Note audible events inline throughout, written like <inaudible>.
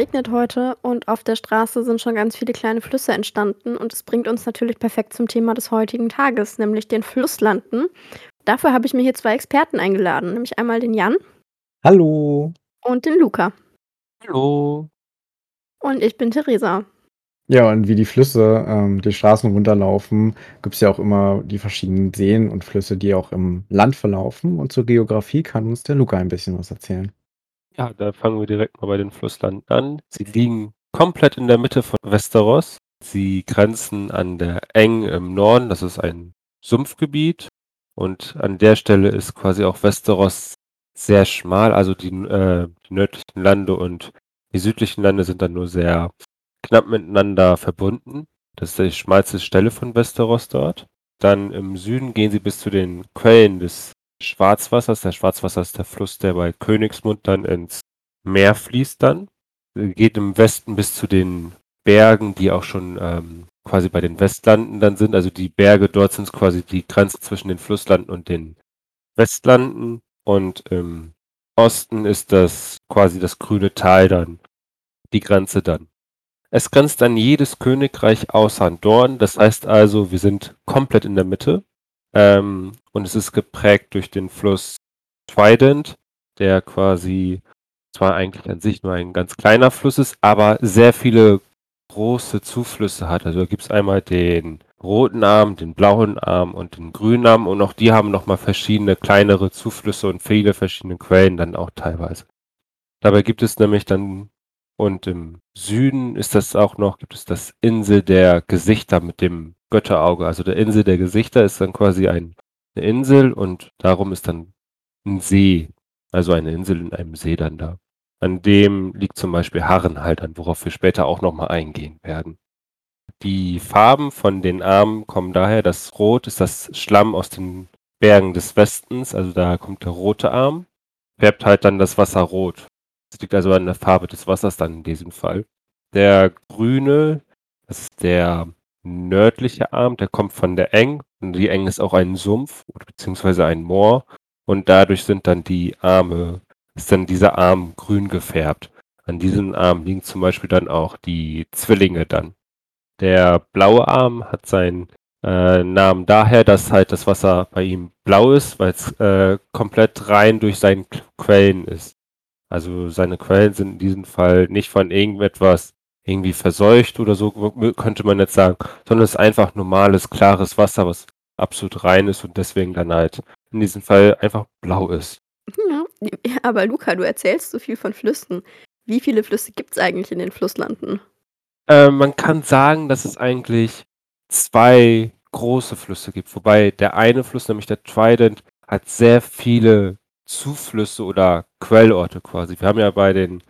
Es regnet heute und auf der Straße sind schon ganz viele kleine Flüsse entstanden und es bringt uns natürlich perfekt zum Thema des heutigen Tages, nämlich den Flusslanden. Dafür habe ich mir hier zwei Experten eingeladen, nämlich einmal den Jan Hallo. und den Luca. Hallo. Und ich bin Theresa. Ja, und wie die Flüsse ähm, die Straßen runterlaufen, gibt es ja auch immer die verschiedenen Seen und Flüsse, die auch im Land verlaufen. Und zur Geografie kann uns der Luca ein bisschen was erzählen. Ja, da fangen wir direkt mal bei den Flusslanden an. Sie liegen komplett in der Mitte von Westeros. Sie grenzen an der Eng im Norden, das ist ein Sumpfgebiet. Und an der Stelle ist quasi auch Westeros sehr schmal, also die, äh, die nördlichen Lande und die südlichen Lande sind dann nur sehr knapp miteinander verbunden. Das ist die schmalste Stelle von Westeros dort. Dann im Süden gehen sie bis zu den Quellen des Schwarzwassers. Der Schwarzwasser ist der Fluss, der bei Königsmund dann ins Meer fließt dann. Geht im Westen bis zu den Bergen, die auch schon ähm, quasi bei den Westlanden dann sind. Also die Berge dort sind quasi die Grenze zwischen den Flusslanden und den Westlanden. Und im Osten ist das quasi das grüne Tal dann, die Grenze dann. Es grenzt an jedes Königreich außer Dorn. Das heißt also, wir sind komplett in der Mitte. Ähm, und es ist geprägt durch den Fluss Trident, der quasi zwar eigentlich an sich nur ein ganz kleiner Fluss ist, aber sehr viele große Zuflüsse hat. Also da gibt es einmal den roten Arm, den blauen Arm und den grünen Arm und auch die haben nochmal verschiedene kleinere Zuflüsse und viele verschiedene Quellen dann auch teilweise. Dabei gibt es nämlich dann und im Süden ist das auch noch, gibt es das Insel der Gesichter mit dem Götterauge. Also der Insel der Gesichter ist dann quasi ein, eine Insel und darum ist dann ein See. Also eine Insel in einem See dann da. An dem liegt zum Beispiel Harren halt an, worauf wir später auch nochmal eingehen werden. Die Farben von den Armen kommen daher, dass Rot ist das Schlamm aus den Bergen des Westens, also da kommt der rote Arm, färbt halt dann das Wasser rot. Das liegt also an der Farbe des Wassers dann in diesem Fall. Der grüne, das ist der nördliche Arm, der kommt von der Eng. Und die Eng ist auch ein Sumpf beziehungsweise ein Moor. Und dadurch sind dann die Arme, ist dann dieser Arm grün gefärbt. An diesem Arm liegen zum Beispiel dann auch die Zwillinge dann. Der blaue Arm hat seinen äh, Namen daher, dass halt das Wasser bei ihm blau ist, weil es äh, komplett rein durch seine Quellen ist. Also seine Quellen sind in diesem Fall nicht von irgendetwas irgendwie verseucht oder so, könnte man jetzt sagen, sondern es ist einfach normales, klares Wasser, was absolut rein ist und deswegen dann halt in diesem Fall einfach blau ist. Ja, aber Luca, du erzählst so viel von Flüssen. Wie viele Flüsse gibt es eigentlich in den Flusslanden? Äh, man kann sagen, dass es eigentlich zwei große Flüsse gibt, wobei der eine Fluss, nämlich der Trident, hat sehr viele Zuflüsse oder Quellorte quasi. Wir haben ja bei den,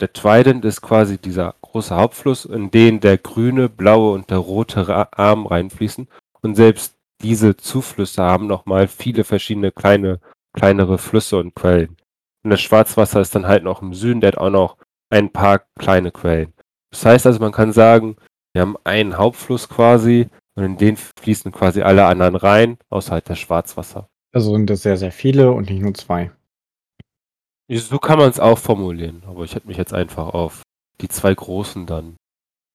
der Trident ist quasi dieser große Hauptfluss, in den der grüne, blaue und der rote Arm reinfließen. Und selbst diese Zuflüsse haben nochmal viele verschiedene kleine, kleinere Flüsse und Quellen. Und das Schwarzwasser ist dann halt noch im Süden, der hat auch noch ein paar kleine Quellen. Das heißt also, man kann sagen, wir haben einen Hauptfluss quasi und in den fließen quasi alle anderen rein, außer halt das Schwarzwasser. Also sind das sehr, sehr viele und nicht nur zwei. So kann man es auch formulieren, aber ich hätte mich jetzt einfach auf die zwei großen dann.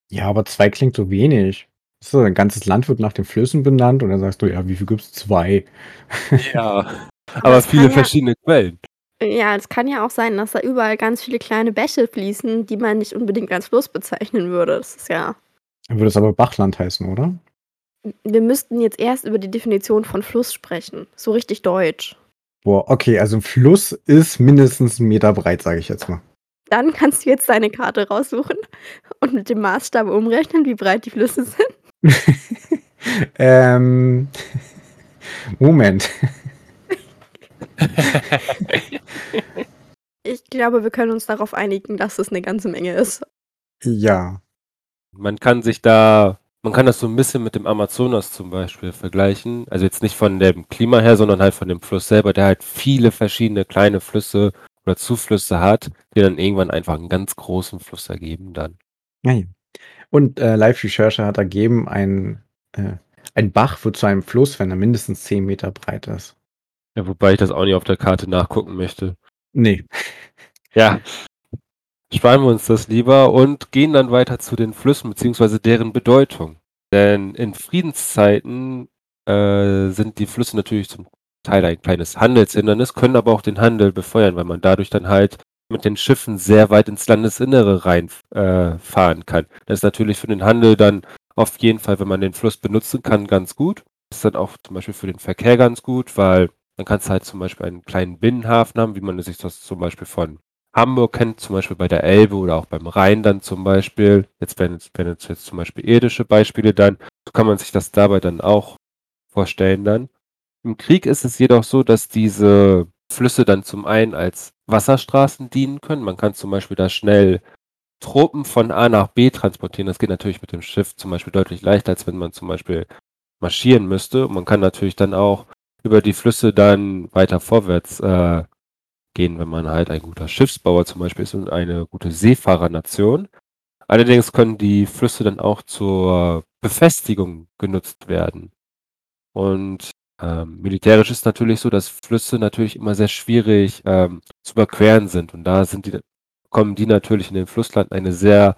Ja, aber zwei klingt so wenig. So, ein ganzes Land wird nach den Flüssen benannt und dann sagst du, ja, wie viel gibt es? Zwei. <laughs> Ja, aber viele ja, verschiedene Quellen. Ja, es kann ja auch sein, dass da überall ganz viele kleine Bäche fließen, die man nicht unbedingt als Fluss bezeichnen würde. Das ist ja. Dann würde es aber Bachland heißen, oder? Wir müssten jetzt erst über die Definition von Fluss sprechen. So richtig deutsch. Boah, okay, also ein Fluss ist mindestens einen Meter breit, sage ich jetzt mal. Dann kannst du jetzt deine Karte raussuchen und mit dem Maßstab umrechnen, wie breit die Flüsse sind. <laughs> ähm, Moment. <laughs> ich glaube, wir können uns darauf einigen, dass es eine ganze Menge ist. Ja. Man kann sich da man kann das so ein bisschen mit dem Amazonas zum Beispiel vergleichen. Also jetzt nicht von dem Klima her, sondern halt von dem Fluss selber, der halt viele verschiedene kleine Flüsse oder Zuflüsse hat, die dann irgendwann einfach einen ganz großen Fluss ergeben dann. Ja, Und äh, Live Researcher hat ergeben, ein, äh, ein Bach wird zu einem Fluss, wenn er mindestens 10 Meter breit ist. Ja, wobei ich das auch nicht auf der Karte nachgucken möchte. Nee. Ja. Sparen wir uns das lieber und gehen dann weiter zu den Flüssen beziehungsweise deren Bedeutung. Denn in Friedenszeiten äh, sind die Flüsse natürlich zum Teil ein kleines Handelshindernis, können aber auch den Handel befeuern, weil man dadurch dann halt mit den Schiffen sehr weit ins Landesinnere reinfahren äh, kann. Das ist natürlich für den Handel dann auf jeden Fall, wenn man den Fluss benutzen kann, ganz gut. Das ist dann auch zum Beispiel für den Verkehr ganz gut, weil dann kannst du halt zum Beispiel einen kleinen Binnenhafen haben, wie man sich das zum Beispiel von Hamburg kennt, zum Beispiel bei der Elbe oder auch beim Rhein dann zum Beispiel. Jetzt werden wenn jetzt, jetzt zum Beispiel irdische Beispiele dann, so kann man sich das dabei dann auch vorstellen dann. Im Krieg ist es jedoch so, dass diese Flüsse dann zum einen als Wasserstraßen dienen können. Man kann zum Beispiel da schnell Truppen von A nach B transportieren. Das geht natürlich mit dem Schiff zum Beispiel deutlich leichter, als wenn man zum Beispiel marschieren müsste. Und man kann natürlich dann auch über die Flüsse dann weiter vorwärts äh, gehen, wenn man halt ein guter Schiffsbauer zum Beispiel ist und eine gute Seefahrernation. Allerdings können die Flüsse dann auch zur Befestigung genutzt werden. Und ähm, militärisch ist natürlich so, dass Flüsse natürlich immer sehr schwierig ähm, zu überqueren sind. Und da sind die, kommen die natürlich in den Flussland eine sehr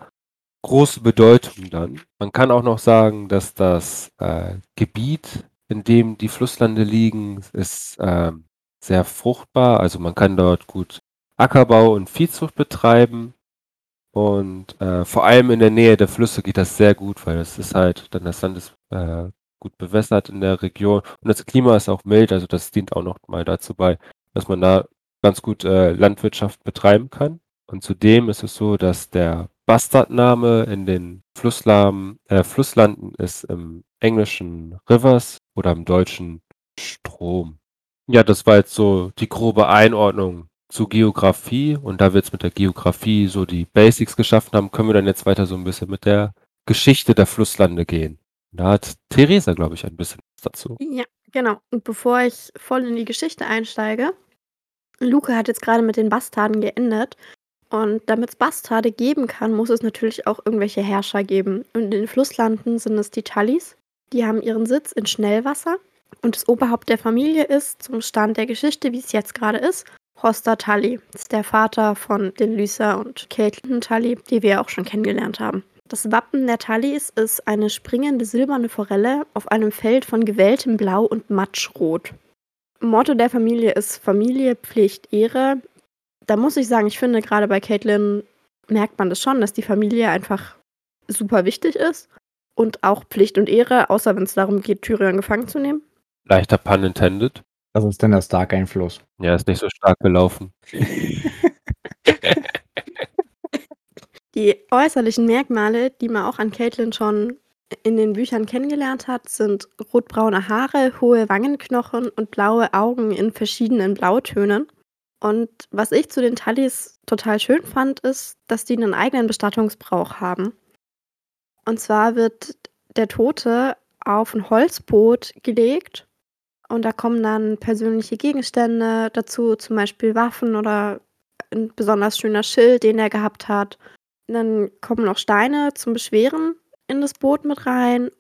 große Bedeutung dann. Man kann auch noch sagen, dass das äh, Gebiet, in dem die Flusslande liegen, ist äh, sehr fruchtbar. Also man kann dort gut Ackerbau und Viehzucht betreiben. Und äh, vor allem in der Nähe der Flüsse geht das sehr gut, weil es ist halt, dann das Land ist äh, gut bewässert in der Region und das Klima ist auch mild, also das dient auch noch mal dazu bei, dass man da ganz gut äh, Landwirtschaft betreiben kann. Und zudem ist es so, dass der Bastardname in den Flusslamen, äh, Flusslanden ist im englischen Rivers oder im deutschen Strom. Ja, das war jetzt so die grobe Einordnung zu Geografie und da wir jetzt mit der Geografie so die Basics geschaffen haben, können wir dann jetzt weiter so ein bisschen mit der Geschichte der Flusslande gehen. Da hat Theresa, glaube ich, ein bisschen was dazu. Ja, genau. Und bevor ich voll in die Geschichte einsteige, Luke hat jetzt gerade mit den Bastarden geendet. Und damit es Bastarde geben kann, muss es natürlich auch irgendwelche Herrscher geben. Und in den Flusslanden sind es die Tallis. Die haben ihren Sitz in Schnellwasser. Und das Oberhaupt der Familie ist, zum Stand der Geschichte, wie es jetzt gerade ist, Hoster Tully. Das ist der Vater von den Lysa und Caitlin Tully, die wir auch schon kennengelernt haben. Das Wappen der Tallis ist eine springende silberne Forelle auf einem Feld von gewelltem Blau und Matschrot. Motto der Familie ist Familie, Pflicht, Ehre. Da muss ich sagen, ich finde, gerade bei Caitlin merkt man das schon, dass die Familie einfach super wichtig ist. Und auch Pflicht und Ehre, außer wenn es darum geht, Tyrion gefangen zu nehmen. Leichter Pun intended. Was ist denn der Stark-Einfluss? Ja, ist nicht so stark gelaufen. <laughs> Die äußerlichen Merkmale, die man auch an Caitlin schon in den Büchern kennengelernt hat, sind rotbraune Haare, hohe Wangenknochen und blaue Augen in verschiedenen Blautönen. Und was ich zu den Tallis total schön fand, ist, dass die einen eigenen Bestattungsbrauch haben. Und zwar wird der Tote auf ein Holzboot gelegt und da kommen dann persönliche Gegenstände dazu, zum Beispiel Waffen oder ein besonders schöner Schild, den er gehabt hat. Dann kommen noch Steine zum Beschweren in das Boot mit rein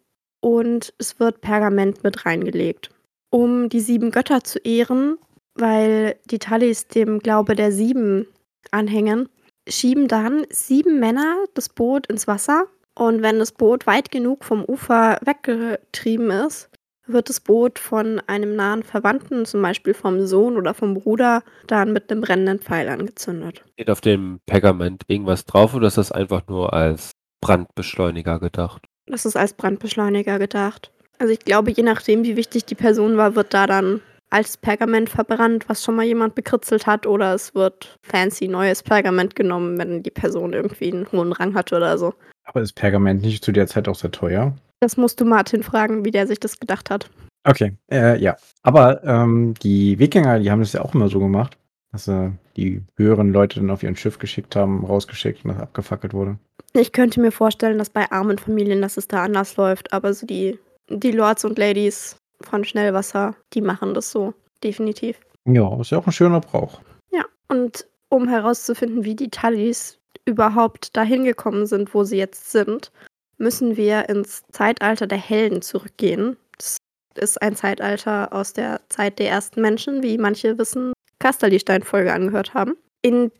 und es wird Pergament mit reingelegt. Um die sieben Götter zu ehren, weil die Tallis dem Glaube der Sieben anhängen, schieben dann sieben Männer das Boot ins Wasser und wenn das Boot weit genug vom Ufer weggetrieben ist, wird das Boot von einem nahen Verwandten, zum Beispiel vom Sohn oder vom Bruder, dann mit einem brennenden Pfeil angezündet. Steht auf dem Pergament irgendwas drauf oder ist das einfach nur als Brandbeschleuniger gedacht? Das ist als Brandbeschleuniger gedacht. Also ich glaube, je nachdem, wie wichtig die Person war, wird da dann altes Pergament verbrannt, was schon mal jemand bekritzelt hat, oder es wird fancy neues Pergament genommen, wenn die Person irgendwie einen hohen Rang hat oder so. Aber ist Pergament nicht zu der Zeit auch sehr teuer? Das musst du Martin fragen, wie der sich das gedacht hat. Okay, äh, ja. Aber ähm, die Wikinger, die haben das ja auch immer so gemacht, dass sie die höheren Leute dann auf ihren Schiff geschickt haben, rausgeschickt und das abgefackelt wurde. Ich könnte mir vorstellen, dass bei armen Familien, dass es da anders läuft, aber so die, die Lords und Ladies von Schnellwasser, die machen das so, definitiv. Ja, ist ja auch ein schöner Brauch. Ja, und um herauszufinden, wie die Tallis überhaupt dahin gekommen sind, wo sie jetzt sind, müssen wir ins Zeitalter der Helden zurückgehen. Das ist ein Zeitalter aus der Zeit der ersten Menschen, wie manche wissen, Kasterli-Stein-Folge angehört haben. In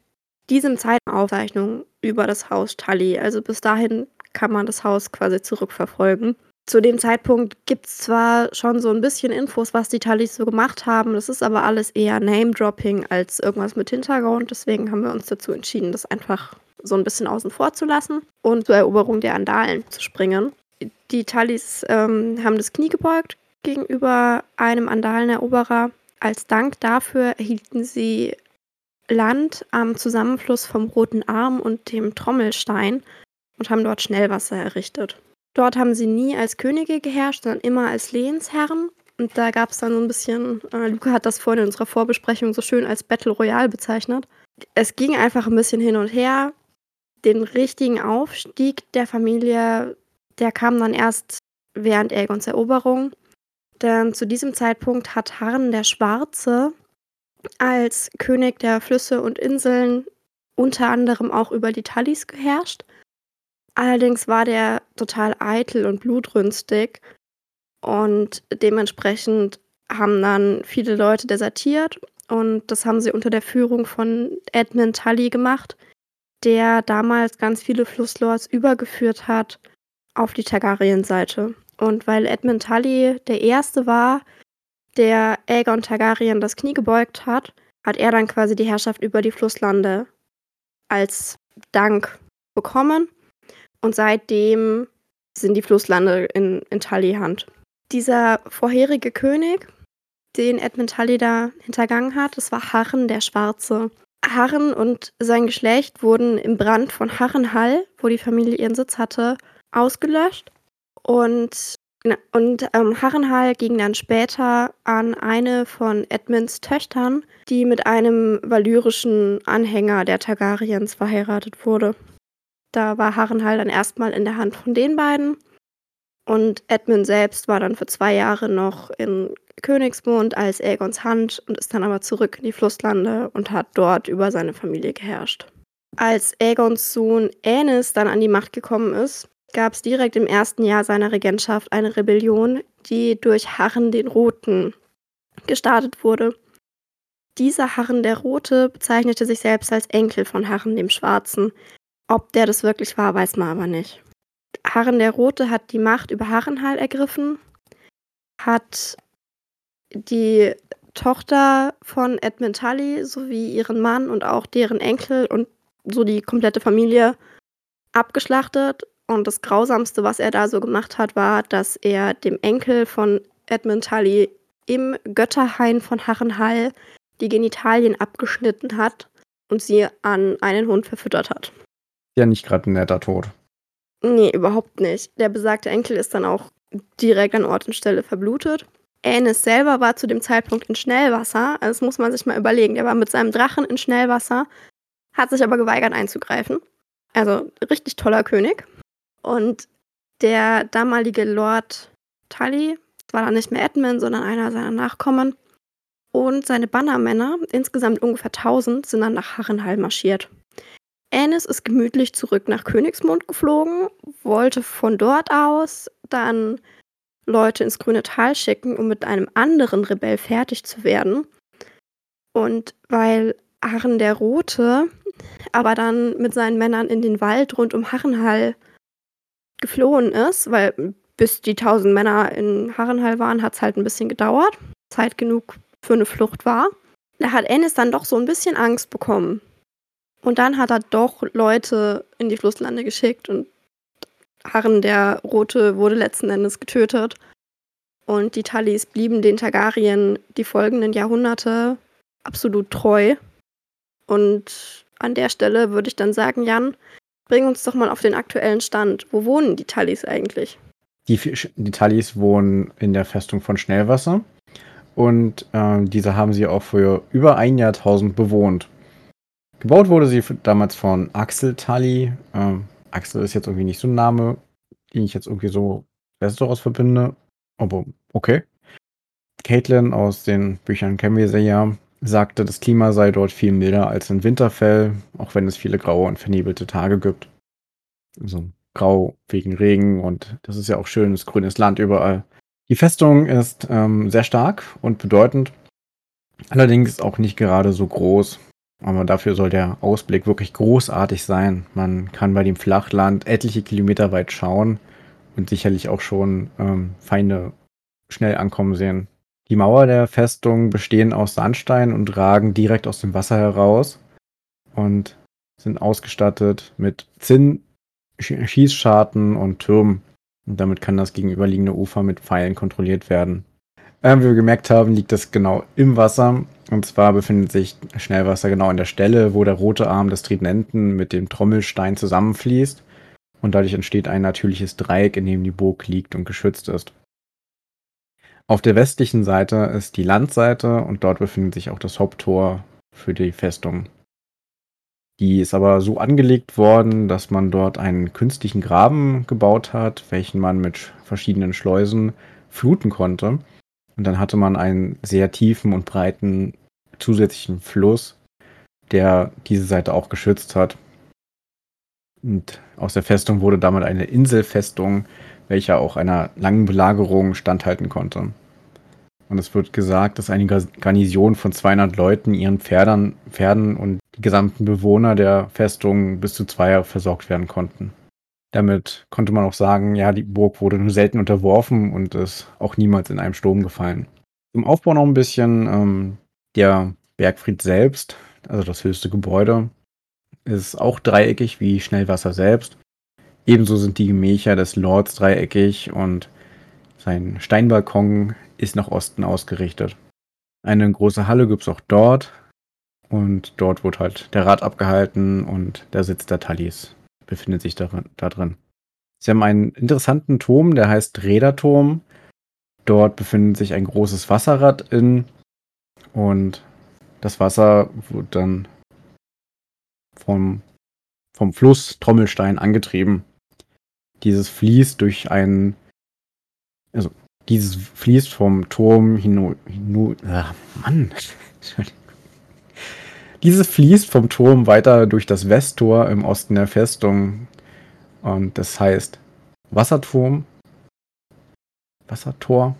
diesem Zeitpunkt Aufzeichnungen über das Haus Tully. Also bis dahin kann man das Haus quasi zurückverfolgen. Zu dem Zeitpunkt gibt es zwar schon so ein bisschen Infos, was die Tullys so gemacht haben, das ist aber alles eher Name-Dropping als irgendwas mit Hintergrund. Deswegen haben wir uns dazu entschieden, das einfach so ein bisschen außen vor zu lassen und zur Eroberung der Andalen zu springen. Die Tullys ähm, haben das Knie gebeugt gegenüber einem Andaleneroberer. Als Dank dafür erhielten sie Land am Zusammenfluss vom Roten Arm und dem Trommelstein und haben dort Schnellwasser errichtet. Dort haben sie nie als Könige geherrscht, sondern immer als Lehensherren. Und da gab es dann so ein bisschen, äh, Luca hat das vorhin in unserer Vorbesprechung so schön als Battle Royale bezeichnet. Es ging einfach ein bisschen hin und her. Den richtigen Aufstieg der Familie, der kam dann erst während Aegons Eroberung. Denn zu diesem Zeitpunkt hat Harren der Schwarze als König der Flüsse und Inseln unter anderem auch über die Tallis geherrscht. Allerdings war der total eitel und blutrünstig und dementsprechend haben dann viele Leute desertiert und das haben sie unter der Führung von Edmund Tully gemacht, der damals ganz viele Flusslords übergeführt hat auf die Targaryen-Seite. Und weil Edmund Tully der Erste war, der Aegon Targaryen das Knie gebeugt hat, hat er dann quasi die Herrschaft über die Flusslande als Dank bekommen. Und seitdem sind die Flusslande in, in Tully Hand. Dieser vorherige König, den Edmund Tully da hintergangen hat, das war Harren der Schwarze. Harren und sein Geschlecht wurden im Brand von Harrenhall, wo die Familie ihren Sitz hatte, ausgelöscht. Und, und ähm, Harrenhall ging dann später an eine von Edmunds Töchtern, die mit einem valyrischen Anhänger der Targaryens verheiratet wurde. Da war Harrenhall dann erstmal in der Hand von den beiden. Und Edmund selbst war dann für zwei Jahre noch in Königsmund als Aegons Hand und ist dann aber zurück in die Flusslande und hat dort über seine Familie geherrscht. Als Aegons Sohn Aenys dann an die Macht gekommen ist, gab es direkt im ersten Jahr seiner Regentschaft eine Rebellion, die durch Harren den Roten gestartet wurde. Dieser Harren der Rote bezeichnete sich selbst als Enkel von Harren dem Schwarzen, ob der das wirklich war, weiß man aber nicht. Harren der Rote hat die Macht über Harrenhal ergriffen, hat die Tochter von Edmund Tully sowie ihren Mann und auch deren Enkel und so die komplette Familie abgeschlachtet. Und das Grausamste, was er da so gemacht hat, war, dass er dem Enkel von Edmund Tully im Götterhain von Harrenhall die Genitalien abgeschnitten hat und sie an einen Hund verfüttert hat ja nicht gerade ein netter Tod. Nee, überhaupt nicht. Der besagte Enkel ist dann auch direkt an Ort und Stelle verblutet. Aenys selber war zu dem Zeitpunkt in Schnellwasser. Also das muss man sich mal überlegen. Der war mit seinem Drachen in Schnellwasser, hat sich aber geweigert einzugreifen. Also richtig toller König. Und der damalige Lord Tully, war dann nicht mehr Edmund, sondern einer seiner Nachkommen, und seine Bannermänner, insgesamt ungefähr 1000, sind dann nach Harrenhal marschiert. Anis ist gemütlich zurück nach Königsmund geflogen, wollte von dort aus dann Leute ins grüne Tal schicken, um mit einem anderen Rebell fertig zu werden. Und weil Harren der Rote aber dann mit seinen Männern in den Wald rund um Harrenhall geflohen ist, weil bis die tausend Männer in Harrenhall waren, hat es halt ein bisschen gedauert. Zeit genug für eine Flucht war. Da hat Ennis dann doch so ein bisschen Angst bekommen. Und dann hat er doch Leute in die Flusslande geschickt und Harren der Rote wurde letzten Endes getötet. Und die Tullys blieben den Targaryen die folgenden Jahrhunderte absolut treu. Und an der Stelle würde ich dann sagen, Jan, bring uns doch mal auf den aktuellen Stand. Wo wohnen die Tullys eigentlich? Die, die Tullys wohnen in der Festung von Schnellwasser. Und äh, diese haben sie auch für über ein Jahrtausend bewohnt. Gebaut wurde sie damals von Axel Tully. Ähm, Axel ist jetzt irgendwie nicht so ein Name, den ich jetzt irgendwie so besser daraus verbinde. Aber okay. Caitlin aus den Büchern kennen wir sie ja, sagte, das Klima sei dort viel milder als in Winterfell, auch wenn es viele graue und vernebelte Tage gibt. Also grau wegen Regen und das ist ja auch schönes grünes Land überall. Die Festung ist ähm, sehr stark und bedeutend, allerdings auch nicht gerade so groß Aber dafür soll der Ausblick wirklich großartig sein. Man kann bei dem Flachland etliche Kilometer weit schauen und sicherlich auch schon ähm, Feinde schnell ankommen sehen. Die Mauer der Festung bestehen aus Sandstein und ragen direkt aus dem Wasser heraus und sind ausgestattet mit Zinn, Schießscharten und Türmen. Und damit kann das gegenüberliegende Ufer mit Pfeilen kontrolliert werden. Äh, wie wir gemerkt haben, liegt das genau im Wasser. Und zwar befindet sich Schnellwasser genau an der Stelle, wo der rote Arm des Tridenten mit dem Trommelstein zusammenfließt. Und dadurch entsteht ein natürliches Dreieck, in dem die Burg liegt und geschützt ist. Auf der westlichen Seite ist die Landseite und dort befindet sich auch das Haupttor für die Festung. Die ist aber so angelegt worden, dass man dort einen künstlichen Graben gebaut hat, welchen man mit verschiedenen Schleusen fluten konnte. Und dann hatte man einen sehr tiefen und breiten zusätzlichen Fluss, der diese Seite auch geschützt hat. Und aus der Festung wurde damit eine Inselfestung, welche auch einer langen Belagerung standhalten konnte. Und es wird gesagt, dass eine Garnison von 200 Leuten ihren Pferden, Pferden und die gesamten Bewohner der Festung bis zu zwei Jahre versorgt werden konnten. Damit konnte man auch sagen, ja, die Burg wurde nur selten unterworfen und ist auch niemals in einem Sturm gefallen. Zum Aufbau noch ein bisschen, ähm, der Bergfried selbst, also das höchste Gebäude, ist auch dreieckig wie Schnellwasser selbst. Ebenso sind die Gemächer des Lords dreieckig und sein Steinbalkon ist nach Osten ausgerichtet. Eine große Halle gibt es auch dort und dort wird halt der Rat abgehalten und der Sitz der Tallis befindet sich da, da drin. Sie haben einen interessanten Turm, der heißt Räderturm. Dort befindet sich ein großes Wasserrad in und das Wasser wird dann vom, vom Fluss Trommelstein angetrieben. Dieses fließt durch einen, also dieses fließt vom Turm hinu ah, Mann, <laughs> Dieses fließt vom Turm weiter durch das Westtor im Osten der Festung. Und das heißt Wasserturm. Wassertor.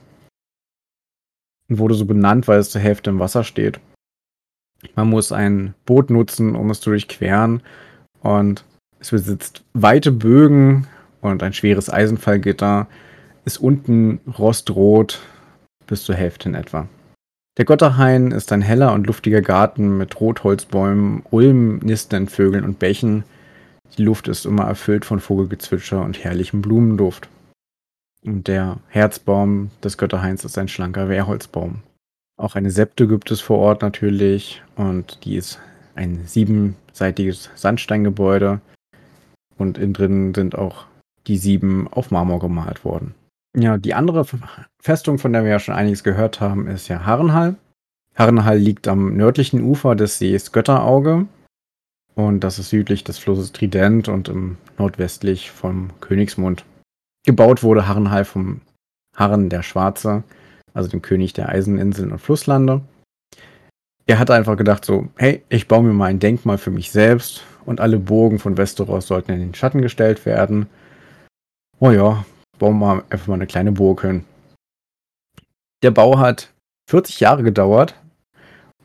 Und wurde so benannt, weil es zur Hälfte im Wasser steht. Man muss ein Boot nutzen, um es zu durchqueren. Und es besitzt weite Bögen und ein schweres Eisenfallgitter. Ist unten rostrot bis zur Hälfte in etwa. Der Gotterhain ist ein heller und luftiger Garten mit Rotholzbäumen, Ulmen, nistenden Vögeln und Bächen. Die Luft ist immer erfüllt von Vogelgezwitscher und herrlichem Blumenduft. Und der Herzbaum des Götterhains ist ein schlanker Wehrholzbaum. Auch eine Septe gibt es vor Ort natürlich und die ist ein siebenseitiges Sandsteingebäude und innen drin sind auch die sieben auf Marmor gemalt worden. Ja, die andere Festung, von der wir ja schon einiges gehört haben, ist ja Harrenhall. Harrenhall liegt am nördlichen Ufer des Sees Götterauge. Und das ist südlich des Flusses Trident und im nordwestlich vom Königsmund. Gebaut wurde Harrenhall vom Harren der Schwarze, also dem König der Eiseninseln und Flusslande. Er hatte einfach gedacht so, hey, ich baue mir mal ein Denkmal für mich selbst und alle Burgen von Westeros sollten in den Schatten gestellt werden. Oh ja, bauen wir einfach mal eine kleine Burg hin. Der Bau hat 40 Jahre gedauert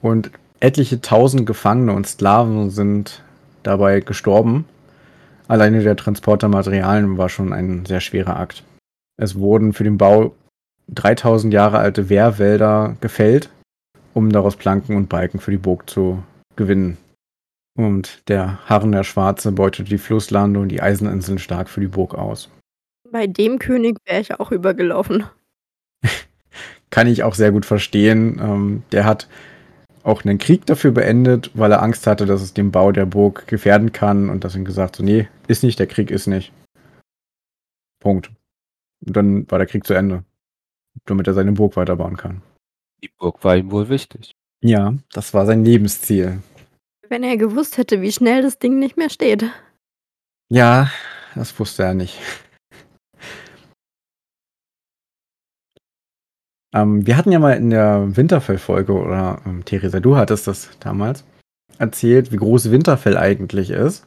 und etliche tausend Gefangene und Sklaven sind dabei gestorben. Alleine der Transport der Materialien war schon ein sehr schwerer Akt. Es wurden für den Bau 3000 Jahre alte Wehrwälder gefällt, um daraus Planken und Balken für die Burg zu gewinnen. Und der Harren der Schwarze beutete die Flusslande und die Eiseninseln stark für die Burg aus. Bei dem König wäre ich auch übergelaufen. <laughs> Kann ich auch sehr gut verstehen. Ähm, der hat auch einen Krieg dafür beendet, weil er Angst hatte, dass es den Bau der Burg gefährden kann und deswegen gesagt so, nee, ist nicht, der Krieg ist nicht. Punkt. Und dann war der Krieg zu Ende. Damit er seine Burg weiterbauen kann. Die Burg war ihm wohl wichtig. Ja, das war sein Lebensziel. Wenn er gewusst hätte, wie schnell das Ding nicht mehr steht. Ja, das wusste er nicht. Ähm, wir hatten ja mal in der Winterfell-Folge, oder ähm, Theresa, du hattest das damals erzählt, wie groß Winterfell eigentlich ist.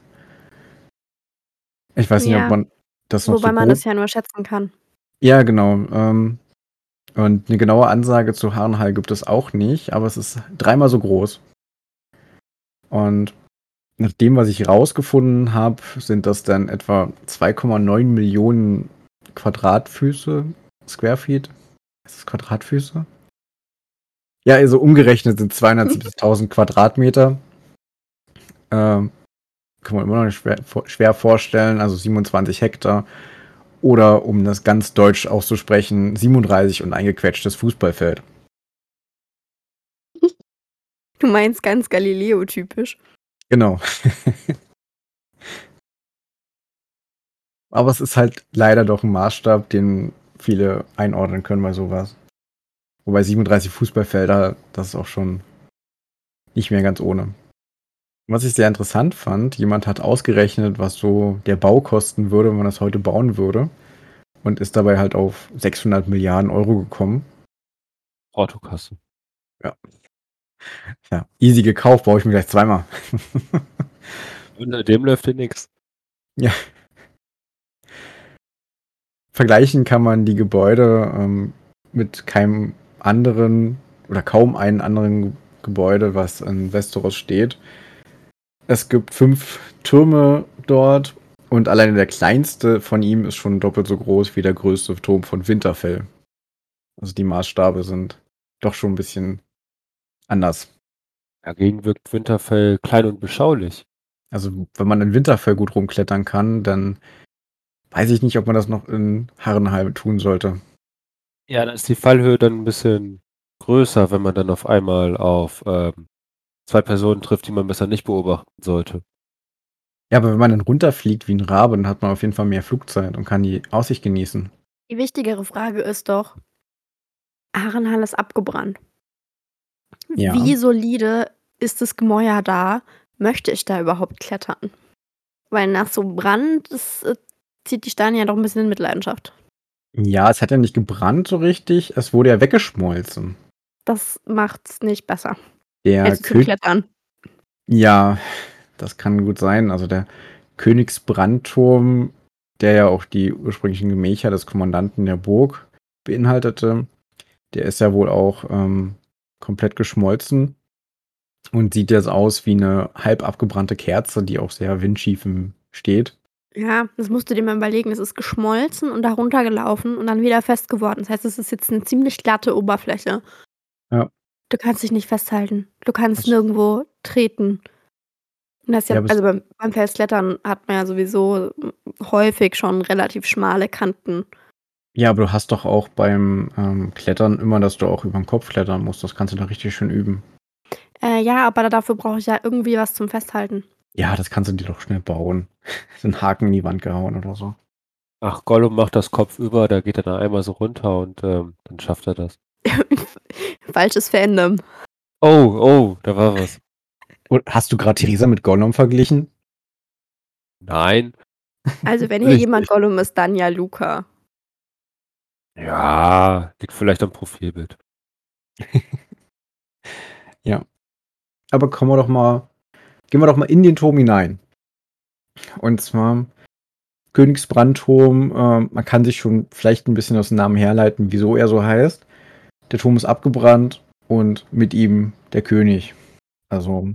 Ich weiß nicht, ob man das noch Wobei so man das ja nur schätzen kann. Ja, genau. Ähm, und eine genaue Ansage zu Harnhall gibt es auch nicht, aber es ist dreimal so groß. Und nach dem, was ich rausgefunden habe, sind das dann etwa 2,9 Millionen Quadratfüße, Square Feet. Ist das Quadratfüße? Ja, also umgerechnet sind 270.000 <laughs> Quadratmeter. Ähm, kann man immer noch schwer, schwer vorstellen, also 27 Hektar. Oder um das ganz deutsch auszusprechen, 37 und eingequetschtes Fußballfeld. Du meinst ganz Galileo-typisch. Genau. <laughs> Aber es ist halt leider doch ein Maßstab, den viele einordnen können bei sowas. Wobei 37 Fußballfelder, das ist auch schon nicht mehr ganz ohne. Was ich sehr interessant fand, jemand hat ausgerechnet, was so der Bau kosten würde, wenn man das heute bauen würde. Und ist dabei halt auf 600 Milliarden Euro gekommen. Autokasse. Ja. Ja, easy gekauft, baue ich mir gleich zweimal. Unter <laughs> dem läuft hier nichts. Ja. Vergleichen kann man die Gebäude ähm, mit keinem anderen oder kaum einem anderen Gebäude, was in Westeros steht. Es gibt fünf Türme dort und alleine der kleinste von ihm ist schon doppelt so groß wie der größte Turm von Winterfell. Also die Maßstabe sind doch schon ein bisschen anders. Dagegen wirkt Winterfell klein und beschaulich. Also wenn man in Winterfell gut rumklettern kann, dann weiß ich nicht, ob man das noch in Harrenheim tun sollte. Ja, da ist die Fallhöhe dann ein bisschen größer, wenn man dann auf einmal auf ähm, zwei Personen trifft, die man besser nicht beobachten sollte. Ja, aber wenn man dann runterfliegt wie ein Rabe, dann hat man auf jeden Fall mehr Flugzeit und kann die Aussicht genießen. Die wichtigere Frage ist doch, Harrenhal ist abgebrannt. Ja. Wie solide ist das Gemäuer da? Möchte ich da überhaupt klettern? Weil nach so Brand, das äh, zieht die Steine ja doch ein bisschen in Mitleidenschaft. Ja, es hat ja nicht gebrannt so richtig, es wurde ja weggeschmolzen. Das macht's nicht besser. Der Also Kö Klettern. ja, das kann gut sein. Also der Königsbrandturm, der ja auch die ursprünglichen Gemächer des Kommandanten der Burg beinhaltete, der ist ja wohl auch ähm, komplett geschmolzen und sieht jetzt aus wie eine halb abgebrannte Kerze, die auch sehr windschief steht. Ja, das musst du dir mal überlegen. Es ist geschmolzen und darunter gelaufen und dann wieder fest geworden. Das heißt, es ist jetzt eine ziemlich glatte Oberfläche. Ja. Du kannst dich nicht festhalten. Du kannst Das- nirgendwo treten. Und das ja, Ja, also beim, beim Felsklettern hat man ja sowieso häufig schon relativ schmale Kanten. Ja, aber du hast doch auch beim ähm, Klettern immer, dass du auch über den Kopf klettern musst. Das kannst du da richtig schön üben. Äh, ja, aber dafür brauche ich ja irgendwie was zum Festhalten. Ja, das kannst du dir doch schnell bauen. <laughs> So einen Haken in die Wand gehauen oder so. Ach, Gollum macht das Kopf über, da geht er dann einmal so runter und ähm, dann schafft er das. <laughs> Falsches Fandom. Oh, oh, da war was. Und hast du gerade Theresa mit Gollum verglichen? Nein. Also wenn hier jemand Gollum ist, dann ja Luca. Ja, liegt vielleicht am Profilbild. <laughs> Aber kommen wir doch mal, gehen wir doch mal in den Turm hinein. Und zwar Königsbrandturm, äh, man kann sich schon vielleicht ein bisschen aus dem Namen herleiten, wieso er so heißt. Der Turm ist abgebrannt und mit ihm der König. Also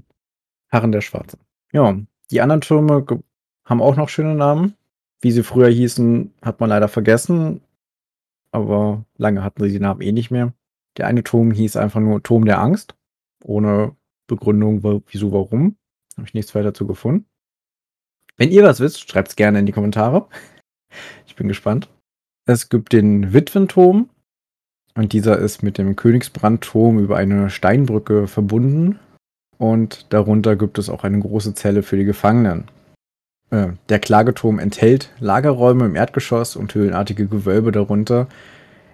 Harren der Schwarze. Ja, die anderen Türme haben auch noch schöne Namen. Wie sie früher hießen, hat man leider vergessen. Aber lange hatten sie die Namen eh nicht mehr. Der eine Turm hieß einfach nur Turm der Angst. Ohne Begründung, wieso, warum. Habe ich nichts weiter dazu gefunden. Wenn ihr was wisst, schreibt es gerne in die Kommentare. Ich bin gespannt. Es gibt den Witwenturm. Und dieser ist mit dem Königsbrandturm über eine Steinbrücke verbunden. Und darunter gibt es auch eine große Zelle für die Gefangenen. Äh, der Klageturm enthält Lagerräume im Erdgeschoss und höhlenartige Gewölbe darunter.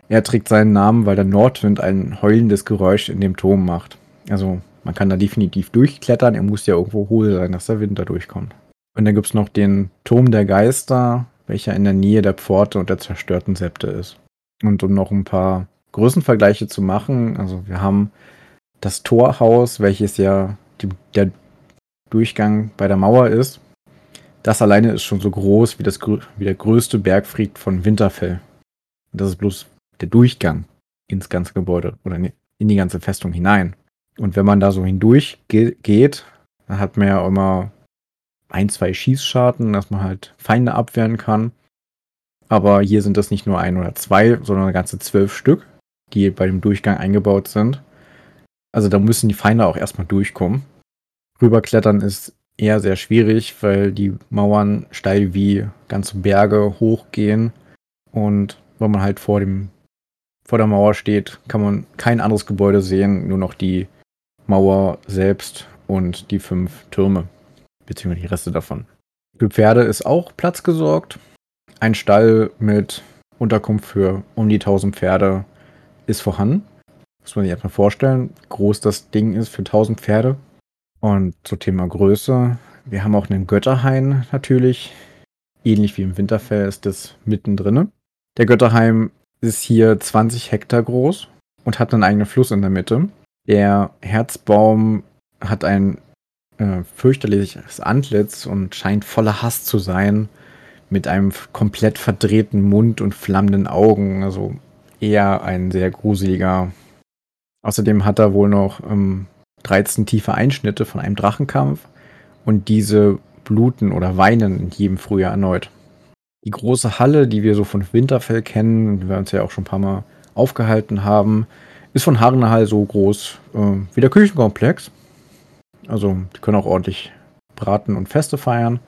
Er trägt seinen Namen, weil der Nordwind ein heulendes Geräusch in dem Turm macht. Also man kann da definitiv durchklettern. Er muss ja irgendwo hohl sein, dass der Wind da durchkommt. Und dann gibt es noch den Turm der Geister, welcher in der Nähe der Pforte und der zerstörten Septe ist. Und um noch ein paar Größenvergleiche zu machen, also wir haben das Torhaus, welches ja die, der Durchgang bei der Mauer ist. Das alleine ist schon so groß wie, das, wie der größte Bergfried von Winterfell. Das ist bloß der Durchgang ins ganze Gebäude oder in die ganze Festung hinein. Und wenn man da so hindurch ge geht, Da hat man ja immer ein, zwei Schießscharten, dass man halt Feinde abwehren kann. Aber hier sind das nicht nur ein oder zwei, sondern ganze zwölf Stück, die bei dem Durchgang eingebaut sind. Also da müssen die Feinde auch erstmal durchkommen. Rüberklettern ist eher sehr schwierig, weil die Mauern steil wie ganze Berge hochgehen. Und wenn man halt vor dem vor der Mauer steht, kann man kein anderes Gebäude sehen, nur noch die Mauer selbst und die fünf Türme, beziehungsweise die Reste davon. Für Pferde ist auch Platz gesorgt. Ein Stall mit Unterkunft für um die 1000 Pferde ist vorhanden. Muss man sich erstmal vorstellen, groß das Ding ist für 1000 Pferde. Und zum Thema Größe. Wir haben auch einen Götterhain natürlich. Ähnlich wie im Winterfell ist das mittendrin. Der Götterhain ist hier 20 Hektar groß und hat einen eigenen Fluss in der Mitte. Der Herzbaum hat ein äh, fürchterliches Antlitz und scheint voller Hass zu sein, mit einem komplett verdrehten Mund und flammenden Augen. Also eher ein sehr gruseliger. Außerdem hat er wohl noch ähm, 13 tiefe Einschnitte von einem Drachenkampf und diese bluten oder weinen in jedem Frühjahr erneut. Die große Halle, die wir so von Winterfell kennen, die wir uns ja auch schon ein paar Mal aufgehalten haben, ist von Harrenhall so groß äh, wie der Küchenkomplex. Also die können auch ordentlich braten und Feste feiern.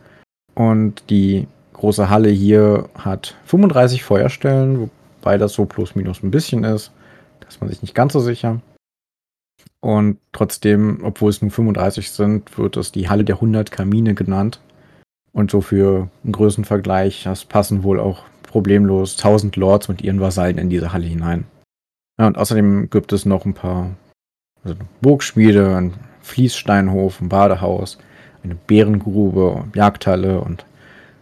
Und die große Halle hier hat 35 Feuerstellen, wobei das so plus minus ein bisschen ist. Da ist man sich nicht ganz so sicher. Und trotzdem, obwohl es nur 35 sind, wird es die Halle der 100 Kamine genannt. Und so für einen Größenvergleich, das passen wohl auch problemlos 1000 Lords mit ihren Vasallen in diese Halle hinein. Ja, und außerdem gibt es noch ein paar also Burgschmiede, ein Fließsteinhof, ein Badehaus, eine Bärengrube, Jagdhalle und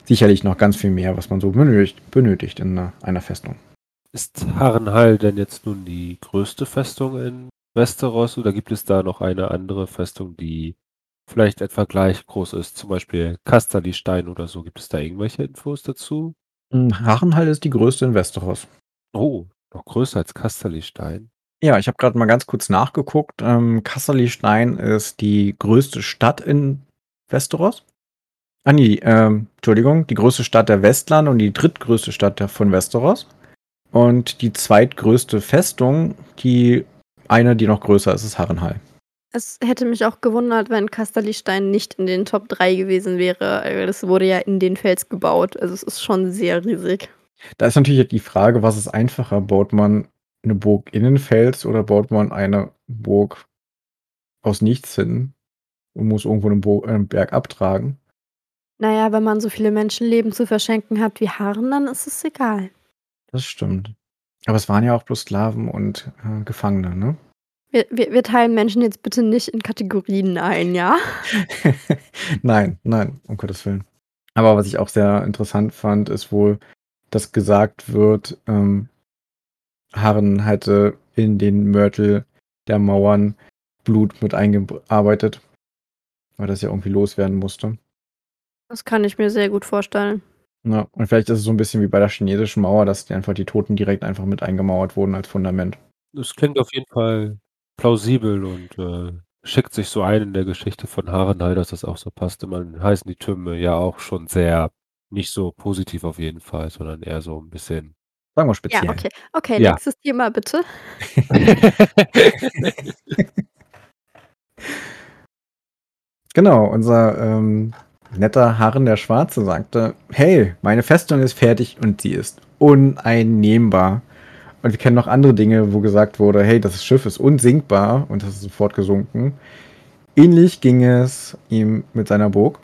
sicherlich noch ganz viel mehr, was man so benötigt, benötigt in einer, einer Festung. Ist Harrenhall denn jetzt nun die größte Festung in Westeros oder gibt es da noch eine andere Festung, die vielleicht etwa gleich groß ist, zum Beispiel Kasterli-Stein oder so. Gibt es da irgendwelche Infos dazu? Hm, Hachenhall ist die größte in Westeros. Oh, noch größer als Kasterli-Stein. Ja, ich habe gerade mal ganz kurz nachgeguckt. Ähm, Kasterli-Stein ist die größte Stadt in Westeros. Ah nee, ähm, Entschuldigung, die größte Stadt der Westlande und die drittgrößte Stadt von Westeros. Und die zweitgrößte Festung, die eine, die noch größer ist, ist Harrenhall. Es hätte mich auch gewundert, wenn Kasterlistein nicht in den Top 3 gewesen wäre. Das wurde ja in den Fels gebaut. Also es ist schon sehr riesig. Da ist natürlich die Frage, was ist einfacher? Baut man eine Burg in den Fels oder baut man eine Burg aus nichts hin und muss irgendwo einen, Bo einen Berg abtragen? Naja, wenn man so viele Menschenleben zu verschenken hat wie Haaren, dann ist es egal. Das stimmt. Aber es waren ja auch bloß Sklaven und äh, Gefangene, ne? Wir, wir, wir teilen Menschen jetzt bitte nicht in Kategorien ein, ja? <laughs> <laughs> nein, nein, um Gottes Willen. Aber was ich auch sehr interessant fand, ist wohl, dass gesagt wird, ähm, Harren hätte in den Mörtel der Mauern Blut mit eingearbeitet, weil das ja irgendwie loswerden musste. Das kann ich mir sehr gut vorstellen. Ja, und vielleicht ist es so ein bisschen wie bei der chinesischen Mauer, dass die einfach die Toten direkt einfach mit eingemauert wurden als Fundament. Das klingt auf jeden Fall plausibel und äh, schickt sich so ein in der Geschichte von Harrenhal, dass das auch so passt. Man heißen die Türme ja auch schon sehr nicht so positiv auf jeden Fall, sondern eher so ein bisschen. Sagen wir speziell. Ja, okay. Okay, ja. nächstes Thema bitte. <laughs> genau, unser ähm, netter Harren der Schwarze sagte, hey, meine Festung ist fertig und sie ist uneinnehmbar. Und wir kennen noch andere Dinge, wo gesagt wurde, hey, das Schiff ist unsinkbar und das ist sofort gesunken. Ähnlich ging es ihm mit seiner Burg.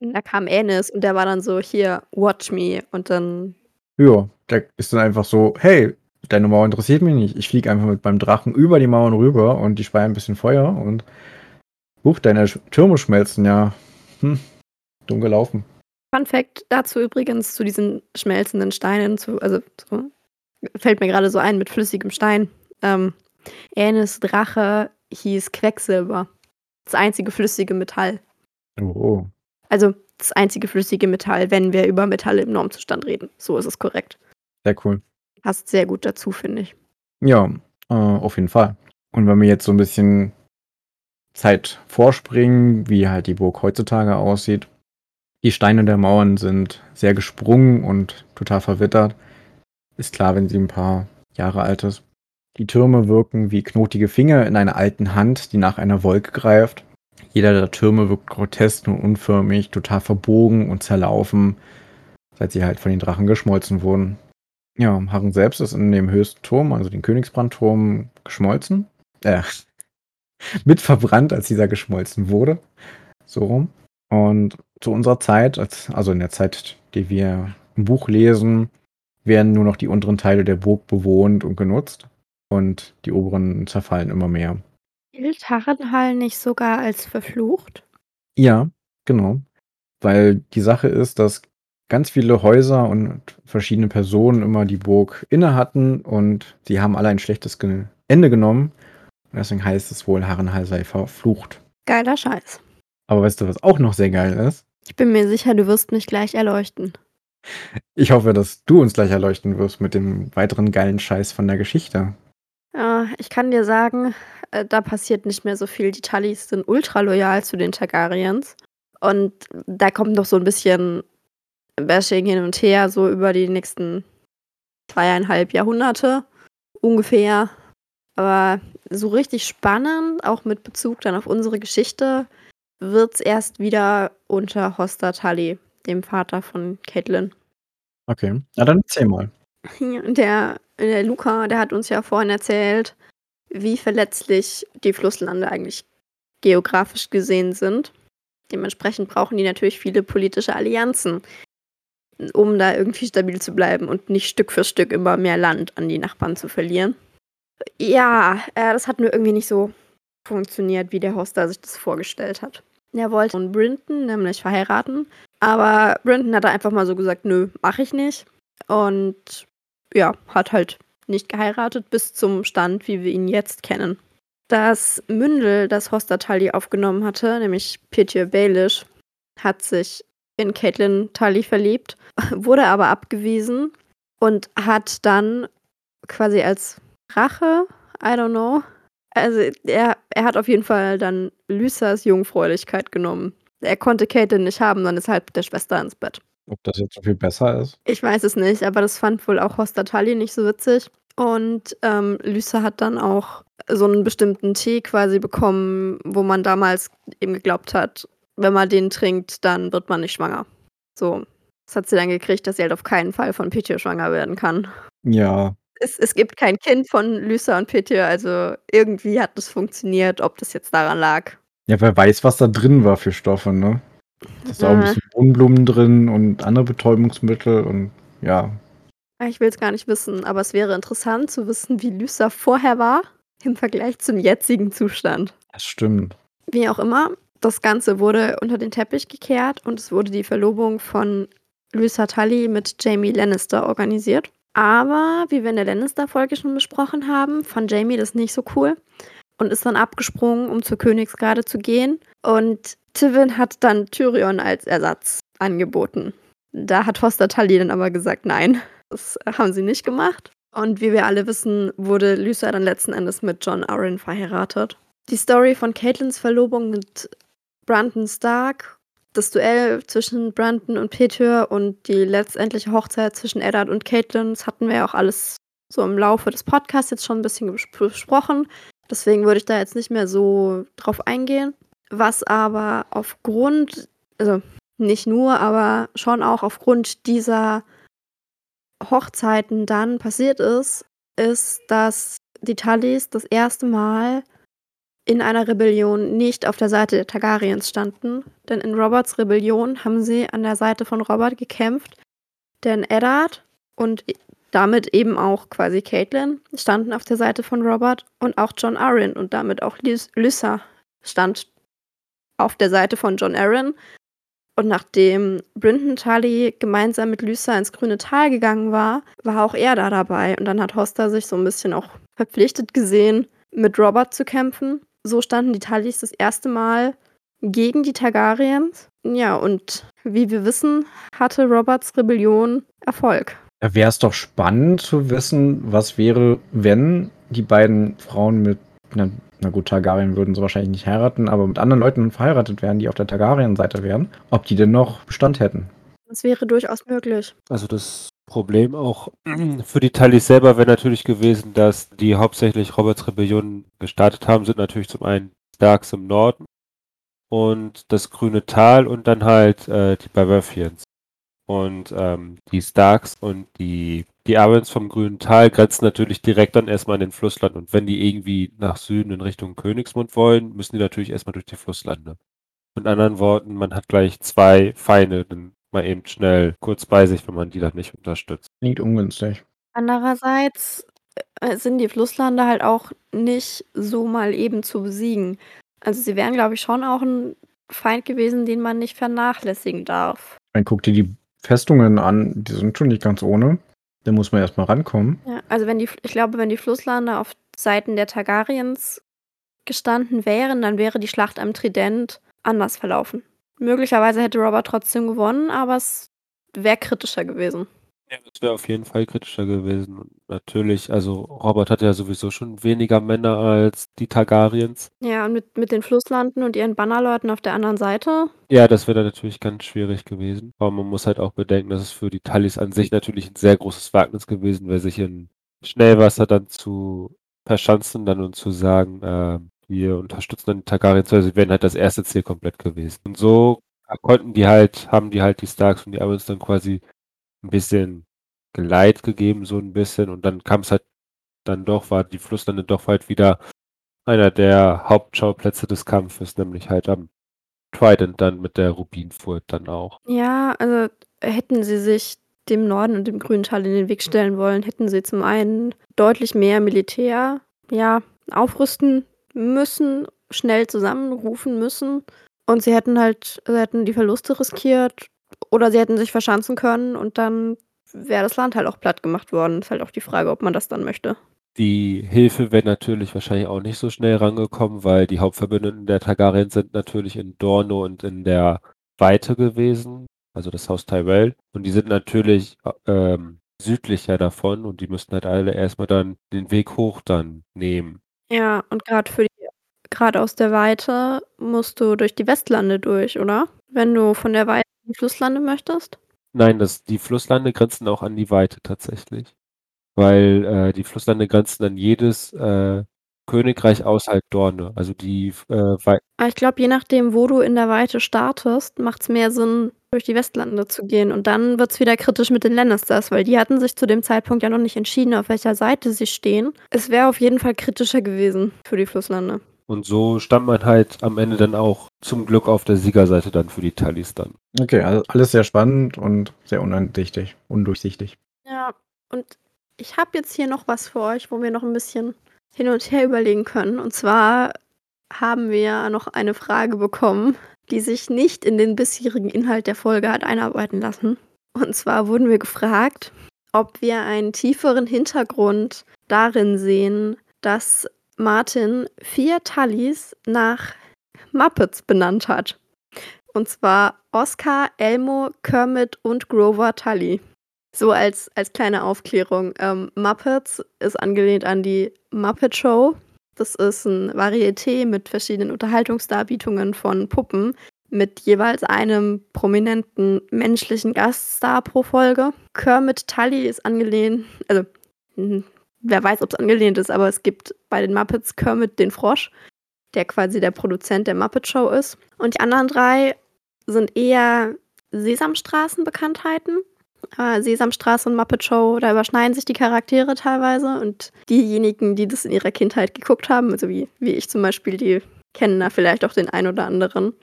Da kam Anis und der war dann so, hier, watch me. Und dann. Ja, der ist dann einfach so, hey, deine Mauer interessiert mich nicht. Ich fliege einfach mit meinem Drachen über die Mauern rüber und die speien ein bisschen Feuer und huch, deine Türme schmelzen ja. Hm, dumm gelaufen. Fun Fact dazu übrigens zu diesen schmelzenden Steinen, zu, also zu, fällt mir gerade so ein mit flüssigem Stein. Ähm, Änes Drache hieß Quecksilber. Das einzige flüssige Metall. Oh. Also das einzige flüssige Metall, wenn wir über Metalle im Normzustand reden. So ist es korrekt. Sehr cool. Passt sehr gut dazu, finde ich. Ja, äh, auf jeden Fall. Und wenn wir jetzt so ein bisschen Zeit vorspringen, wie halt die Burg heutzutage aussieht. Die Steine der Mauern sind sehr gesprungen und total verwittert. Ist klar, wenn sie ein paar Jahre alt ist. Die Türme wirken wie knotige Finger in einer alten Hand, die nach einer Wolke greift. Jeder der Türme wirkt grotesk und unförmig, total verbogen und zerlaufen, seit sie halt von den Drachen geschmolzen wurden. Ja, Harren selbst ist in dem höchsten Turm, also den Königsbrandturm, geschmolzen. Äh, <laughs> mit verbrannt, als dieser geschmolzen wurde. So rum. Und zu unserer Zeit, als, also in der Zeit, die wir im Buch lesen, werden nur noch die unteren Teile der Burg bewohnt und genutzt. Und die oberen zerfallen immer mehr. Gilt Harrenhal nicht sogar als verflucht? Ja, genau. Weil die Sache ist, dass ganz viele Häuser und verschiedene Personen immer die Burg inne hatten und sie haben alle ein schlechtes Ende genommen. Und deswegen heißt es wohl, Harrenhal sei verflucht. Geiler Scheiß. Aber weißt du, was auch noch sehr geil ist? Ich bin mir sicher, du wirst mich gleich erleuchten. Ich hoffe, dass du uns gleich erleuchten wirst mit dem weiteren geilen Scheiß von der Geschichte. Ja, ich kann dir sagen, äh, da passiert nicht mehr so viel. Die Tullys sind ultra loyal zu den Targaryens. Und da kommt noch so ein bisschen Bashing hin und her, so über die nächsten zweieinhalb Jahrhunderte ungefähr. Aber so richtig spannend, auch mit Bezug dann auf unsere Geschichte, wird es erst wieder unter Hoster Tully, dem Vater von Caitlin. Okay, na dann erzähl mal. <laughs> Der, der Luca, der hat uns ja vorhin erzählt, wie verletzlich die Flusslande eigentlich geografisch gesehen sind. Dementsprechend brauchen die natürlich viele politische Allianzen, um da irgendwie stabil zu bleiben und nicht Stück für Stück immer mehr Land an die Nachbarn zu verlieren. Ja, äh, das hat nur irgendwie nicht so funktioniert, wie der Hoster sich das vorgestellt hat. Er wollte von Brinton nämlich verheiraten, aber Brinton hat einfach mal so gesagt, nö, mach ich nicht. Und ja, hat halt nicht geheiratet bis zum Stand, wie wir ihn jetzt kennen. Das Mündel, das Hoster Tully aufgenommen hatte, nämlich Petir Baelish, hat sich in Caitlin Tully verliebt, wurde aber abgewiesen und hat dann quasi als Rache, I don't know, also er, er hat auf jeden Fall dann Lysas Jungfräulichkeit genommen. Er konnte Caitlin nicht haben, dann ist halt der Schwester ins Bett. Ob das jetzt so viel besser ist? Ich weiß es nicht, aber das fand wohl auch Hoster Tully nicht so witzig. Und ähm, Lysa hat dann auch so einen bestimmten Tee quasi bekommen, wo man damals eben geglaubt hat, wenn man den trinkt, dann wird man nicht schwanger. So, das hat sie dann gekriegt, dass sie halt auf keinen Fall von Petir schwanger werden kann. Ja. Es, es gibt kein Kind von Lysa und Petir, also irgendwie hat das funktioniert, ob das jetzt daran lag. Ja, wer weiß, was da drin war für Stoffe, ne? Da ist auch ein bisschen Mohnblumen drin und andere Betäubungsmittel und ja. Ich will es gar nicht wissen, aber es wäre interessant zu wissen, wie Lysa vorher war im Vergleich zum jetzigen Zustand. Das stimmt. Wie auch immer, das Ganze wurde unter den Teppich gekehrt und es wurde die Verlobung von Lysa Tully mit Jamie Lannister organisiert. Aber, wie wir in der Lannister-Folge schon besprochen haben, fand Jamie das nicht so cool und ist dann abgesprungen, um zur Königsgarde zu gehen. Und Tywin hat dann Tyrion als Ersatz angeboten. Da hat Foster Tully dann aber gesagt, nein, das haben sie nicht gemacht. Und wie wir alle wissen, wurde Lysa dann letzten Endes mit John Arryn verheiratet. Die Story von Caitlins Verlobung mit Brandon Stark, das Duell zwischen Brandon und Petyr und die letztendliche Hochzeit zwischen Eddard und Caitlin, das hatten wir ja auch alles so im Laufe des Podcasts jetzt schon ein bisschen besprochen. Deswegen würde ich da jetzt nicht mehr so drauf eingehen. Was aber aufgrund, also nicht nur, aber schon auch aufgrund dieser Hochzeiten dann passiert ist, ist, dass die Tullys das erste Mal in einer Rebellion nicht auf der Seite der Targaryens standen. Denn in Roberts Rebellion haben sie an der Seite von Robert gekämpft. Denn Eddard und damit eben auch quasi Caitlin standen auf der Seite von Robert und auch John Arryn und damit auch Lyssa stand auf der Seite von John Arryn. Und nachdem Brinton Tully gemeinsam mit Lyssa ins grüne Tal gegangen war, war auch er da dabei. Und dann hat Hoster sich so ein bisschen auch verpflichtet gesehen, mit Robert zu kämpfen. So standen die Tullys das erste Mal gegen die Targaryens. Ja, und wie wir wissen, hatte Roberts Rebellion Erfolg. Da wäre es doch spannend zu wissen, was wäre, wenn die beiden Frauen mit einer na gut, Targaryen würden sie wahrscheinlich nicht heiraten, aber mit anderen Leuten verheiratet wären, die auf der Targaryen-Seite wären, ob die denn noch Bestand hätten. Das wäre durchaus möglich. Also das Problem auch <clears throat> für die Talis selber wäre natürlich gewesen, dass die hauptsächlich Roberts Rebellion gestartet haben, sind natürlich zum einen Starks im Norden und das grüne Tal und dann halt äh, die Baratheons. Und ähm, die Starks und die, die Arryns vom grünen Tal grenzen natürlich direkt dann erstmal an den Flussland. Und wenn die irgendwie nach Süden in Richtung Königsmund wollen, müssen die natürlich erstmal durch die Flusslande. Mit anderen Worten, man hat gleich zwei Feinde dann mal eben schnell kurz bei sich, wenn man die dann nicht unterstützt. Klingt ungünstig. Andererseits äh, sind die Flusslande halt auch nicht so mal eben zu besiegen. Also sie wären, glaube ich, schon auch ein Feind gewesen, den man nicht vernachlässigen darf. Man guckt dir die Festungen an, die sind schon nicht ganz ohne. Da muss man erstmal rankommen. Ja, also wenn die, ich glaube, wenn die Flusslande auf Seiten der Targaryens gestanden wären, dann wäre die Schlacht am Trident anders verlaufen. Möglicherweise hätte Robert trotzdem gewonnen, aber es wäre kritischer gewesen. Ja, das wäre auf jeden Fall kritischer gewesen. Und natürlich, also Robert hat ja sowieso schon weniger Männer als die Targaryens. Ja, und mit, mit den Flusslanden und ihren Bannerleuten auf der anderen Seite. Ja, das wäre dann natürlich ganz schwierig gewesen. Aber man muss halt auch bedenken, dass es für die Talis an sich natürlich ein sehr großes Wagnis gewesen wäre, sich in Schnellwasser dann zu verschanzen dann und zu sagen, äh, wir unterstützen dann die Targaryens, also sie wären halt das erste Ziel komplett gewesen. Und so konnten die halt, haben die halt die Starks und die Arryns dann quasi ein bisschen Geleit gegeben, so ein bisschen. Und dann kam es halt dann doch, war die Flusslande doch halt wieder einer der Hauptschauplätze des Kampfes, nämlich halt am Trident dann mit der Rubinfurt dann auch. Ja, also hätten sie sich dem Norden und dem grünen Tal in den Weg stellen wollen, hätten sie zum einen deutlich mehr Militär, ja, aufrüsten müssen, schnell zusammenrufen müssen. Und sie hätten halt, sie hätten die Verluste riskiert oder sie hätten sich verschanzen können und dann wäre das Land halt auch platt gemacht worden. Ist halt auch die Frage, ob man das dann möchte. Die Hilfe wäre natürlich wahrscheinlich auch nicht so schnell rangekommen, weil die Hauptverbündeten der Targaryen sind natürlich in Dorno und in der Weite gewesen, also das Haus Tyrell. Und die sind natürlich ähm, südlicher davon und die müssten halt alle erstmal dann den Weg hoch dann nehmen. Ja, und gerade für die, gerade aus der Weite musst du durch die Westlande durch, oder? Wenn du von der Weite die Flusslande möchtest? Nein, das, die Flusslande grenzen auch an die Weite tatsächlich. Weil äh, die Flusslande grenzen an jedes äh, Königreich außerhalb Dorne. Also die äh, Wei Aber ich glaube, je nachdem, wo du in der Weite startest, macht es mehr Sinn, durch die Westlande zu gehen. Und dann wird es wieder kritisch mit den Lannisters, weil die hatten sich zu dem Zeitpunkt ja noch nicht entschieden, auf welcher Seite sie stehen. Es wäre auf jeden Fall kritischer gewesen für die Flusslande. Und so stand man halt am Ende dann auch zum Glück auf der Siegerseite dann für die Talis dann. Okay, also alles sehr spannend und sehr undurchsichtig. undurchsichtig. Ja, und ich habe jetzt hier noch was für euch, wo wir noch ein bisschen hin und her überlegen können. Und zwar haben wir noch eine Frage bekommen, die sich nicht in den bisherigen Inhalt der Folge hat einarbeiten lassen. Und zwar wurden wir gefragt, ob wir einen tieferen Hintergrund darin sehen, dass Martin vier Tallis nach Muppets benannt hat. Und zwar Oscar, Elmo, Kermit und Grover Tully. So als, als kleine Aufklärung. Ähm, Muppets ist angelehnt an die Muppet Show. Das ist ein Varieté mit verschiedenen Unterhaltungsdarbietungen von Puppen mit jeweils einem prominenten menschlichen Gaststar pro Folge. Kermit Tully ist angelehnt, also wer weiß, ob es angelehnt ist, aber es gibt bei den Muppets Kermit den Frosch, der quasi der Produzent der Muppet Show ist. Und die anderen drei sind eher Sesamstraßen-Bekanntheiten. Äh, Sesamstraße und Muppet Show, da überschneiden sich die Charaktere teilweise und diejenigen, die das in ihrer Kindheit geguckt haben, also wie, wie ich zum Beispiel, die kennen da vielleicht auch den ein oder anderen.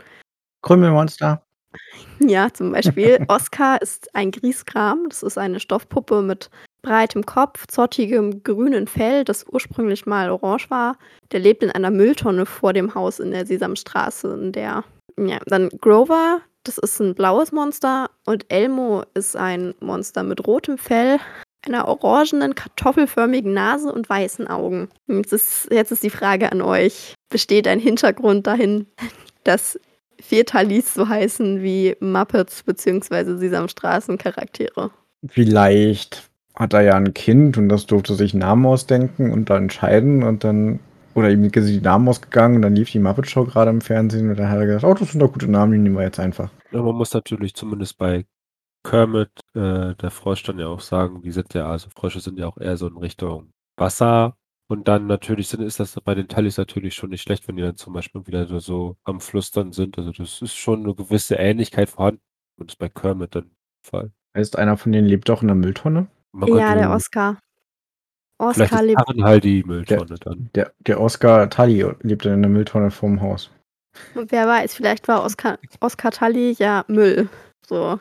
Krümmelmonster. Ja, zum Beispiel. <laughs> Oscar ist ein Grieskram. Das ist eine Stoffpuppe mit breitem Kopf, zottigem grünen Fell, das ursprünglich mal orange war. Der lebt in einer Mülltonne vor dem Haus in der Sesamstraße, in der. Ja, dann Grover, das ist ein blaues Monster. Und Elmo ist ein Monster mit rotem Fell, einer orangenen, kartoffelförmigen Nase und weißen Augen. Jetzt ist, jetzt ist die Frage an euch: Besteht ein Hintergrund dahin, <laughs> dass vier Talis so heißen wie Muppets bzw. Sesamstraßen-Charaktere? Vielleicht hat er ja ein Kind und das durfte sich Namen ausdenken und dann entscheiden und dann oder ihm sind die Namen ausgegangen und dann lief die Muppet Show gerade im Fernsehen und dann hat er gesagt, oh, das sind doch gute Namen, die nehmen wir jetzt einfach. Ja, man muss natürlich zumindest bei Kermit, äh, der Frosch, dann ja auch sagen, die sind ja, also Frösche sind ja auch eher so in Richtung Wasser. Und dann natürlich sind, ist das bei den Tallys natürlich schon nicht schlecht, wenn die dann zum Beispiel wieder so, so am Flüstern sind. Also das ist schon eine gewisse Ähnlichkeit vorhanden. Und das ist bei Kermit dann der Fall. Heißt, einer von denen lebt doch in der Mülltonne? Man Ja, könnte- der Oscar. Oscar lebt. Halt die Mülltonne dann. Der, der Oscar Tully lebt in der Mülltonne vorm Haus. Wer weiß, vielleicht war Oscar, Oscar Tully ja Müll. So,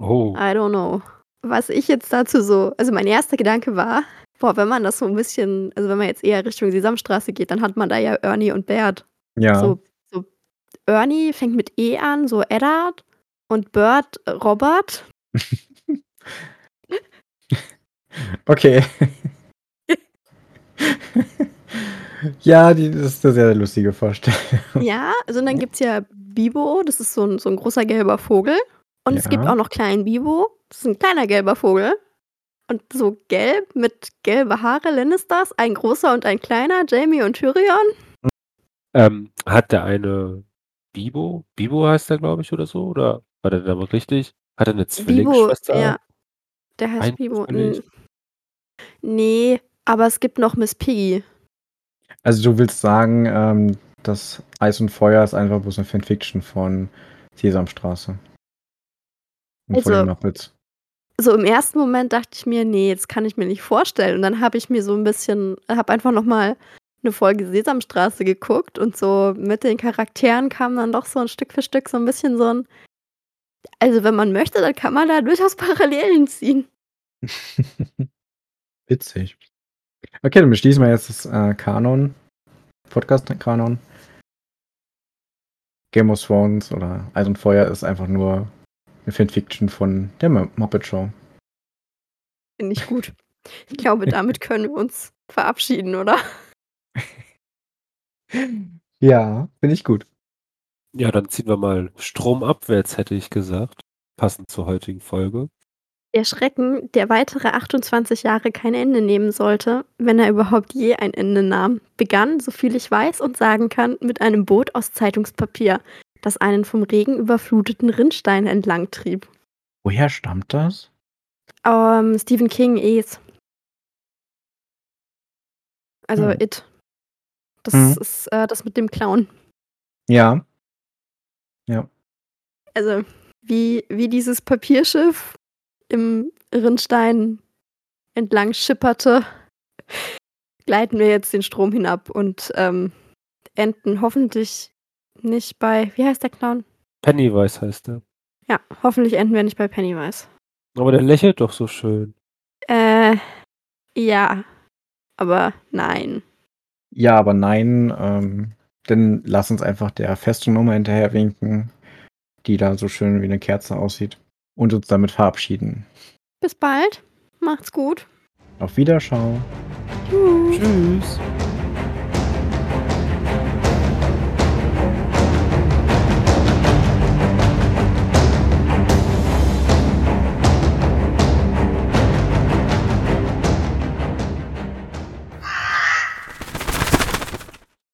Oh, I don't know. Was ich jetzt dazu so, also mein erster Gedanke war, boah, wenn man das so ein bisschen, also wenn man jetzt eher Richtung Sesamstraße geht, dann hat man da ja Ernie und Bert. Ja. So, so Ernie fängt mit E an, so Eddard und Bert äh, Robert. <laughs> <laughs> Okay. ja, die, das ist eine sehr lustige Vorstellung. Ja, also und dann gibt es ja Bibo, das ist so ein, so ein großer gelber Vogel. Und es gibt Ja. auch noch kleinen Bibo, das ist ein kleiner gelber Vogel. Und so gelb mit gelbe Haare, Lannisters, ein großer und ein kleiner, Jamie und Tyrion. ähm, hat der eine Bibo? Bibo heißt der, glaube ich, oder so? Oder war der Name richtig? Hat er eine Bibo, Zwillingsschwester? ja. Der heißt? N- Nee, aber es gibt noch Miss Piggy. Also du willst sagen, ähm, dass Eis und Feuer ist einfach bloß eine Fanfiction von Sesamstraße. Und von Also- den Muppets. So im ersten Moment dachte ich mir, nee, das kann ich mir nicht vorstellen. Und dann habe ich mir so ein bisschen, habe einfach nochmal eine Folge Sesamstraße geguckt und so mit den Charakteren kam dann doch so ein Stück für Stück so ein bisschen so ein. Also, wenn man möchte, dann kann man da durchaus <laughs> Parallelen ziehen. <laughs> Witzig. Okay, dann beschließen wir jetzt das äh, Kanon, Podcast-Kanon. Game of Thrones oder Eis und Feuer ist einfach nur eine Fanfiction von der Mu- Muppet Show. Finde ich gut. Ich glaube, <laughs> damit können wir uns verabschieden, oder? Ja, finde ich gut. Ja, dann ziehen wir mal stromabwärts, hätte ich gesagt. Passend zur heutigen Folge. Der Schrecken, der weitere 28 Jahre kein Ende nehmen sollte, wenn er überhaupt je ein Ende nahm, begann, soviel ich weiß und sagen kann, mit einem Boot aus Zeitungspapier, das einen vom Regen überfluteten Rinnstein entlang trieb. Woher stammt das? Ähm, Stephen King, Es. Also Hm. It. Das Mhm. ist äh, das mit dem Clown. Ja. Also wie, wie dieses Papierschiff im Rinnstein entlang schipperte, <laughs> gleiten wir jetzt den Strom hinab und ähm, enden hoffentlich nicht bei, wie heißt der Clown? Pennywise heißt er. Ja, hoffentlich enden wir nicht bei Pennywise. Aber der lächelt doch so schön. Äh, ja, aber nein. Ja, aber nein, ähm, dann lass uns einfach der Festung Nummer hinterher winken, die da so schön wie eine Kerze aussieht und uns damit verabschieden. Bis bald. Macht's gut. Auf Wiederschauen. Tschüss. Tschüss.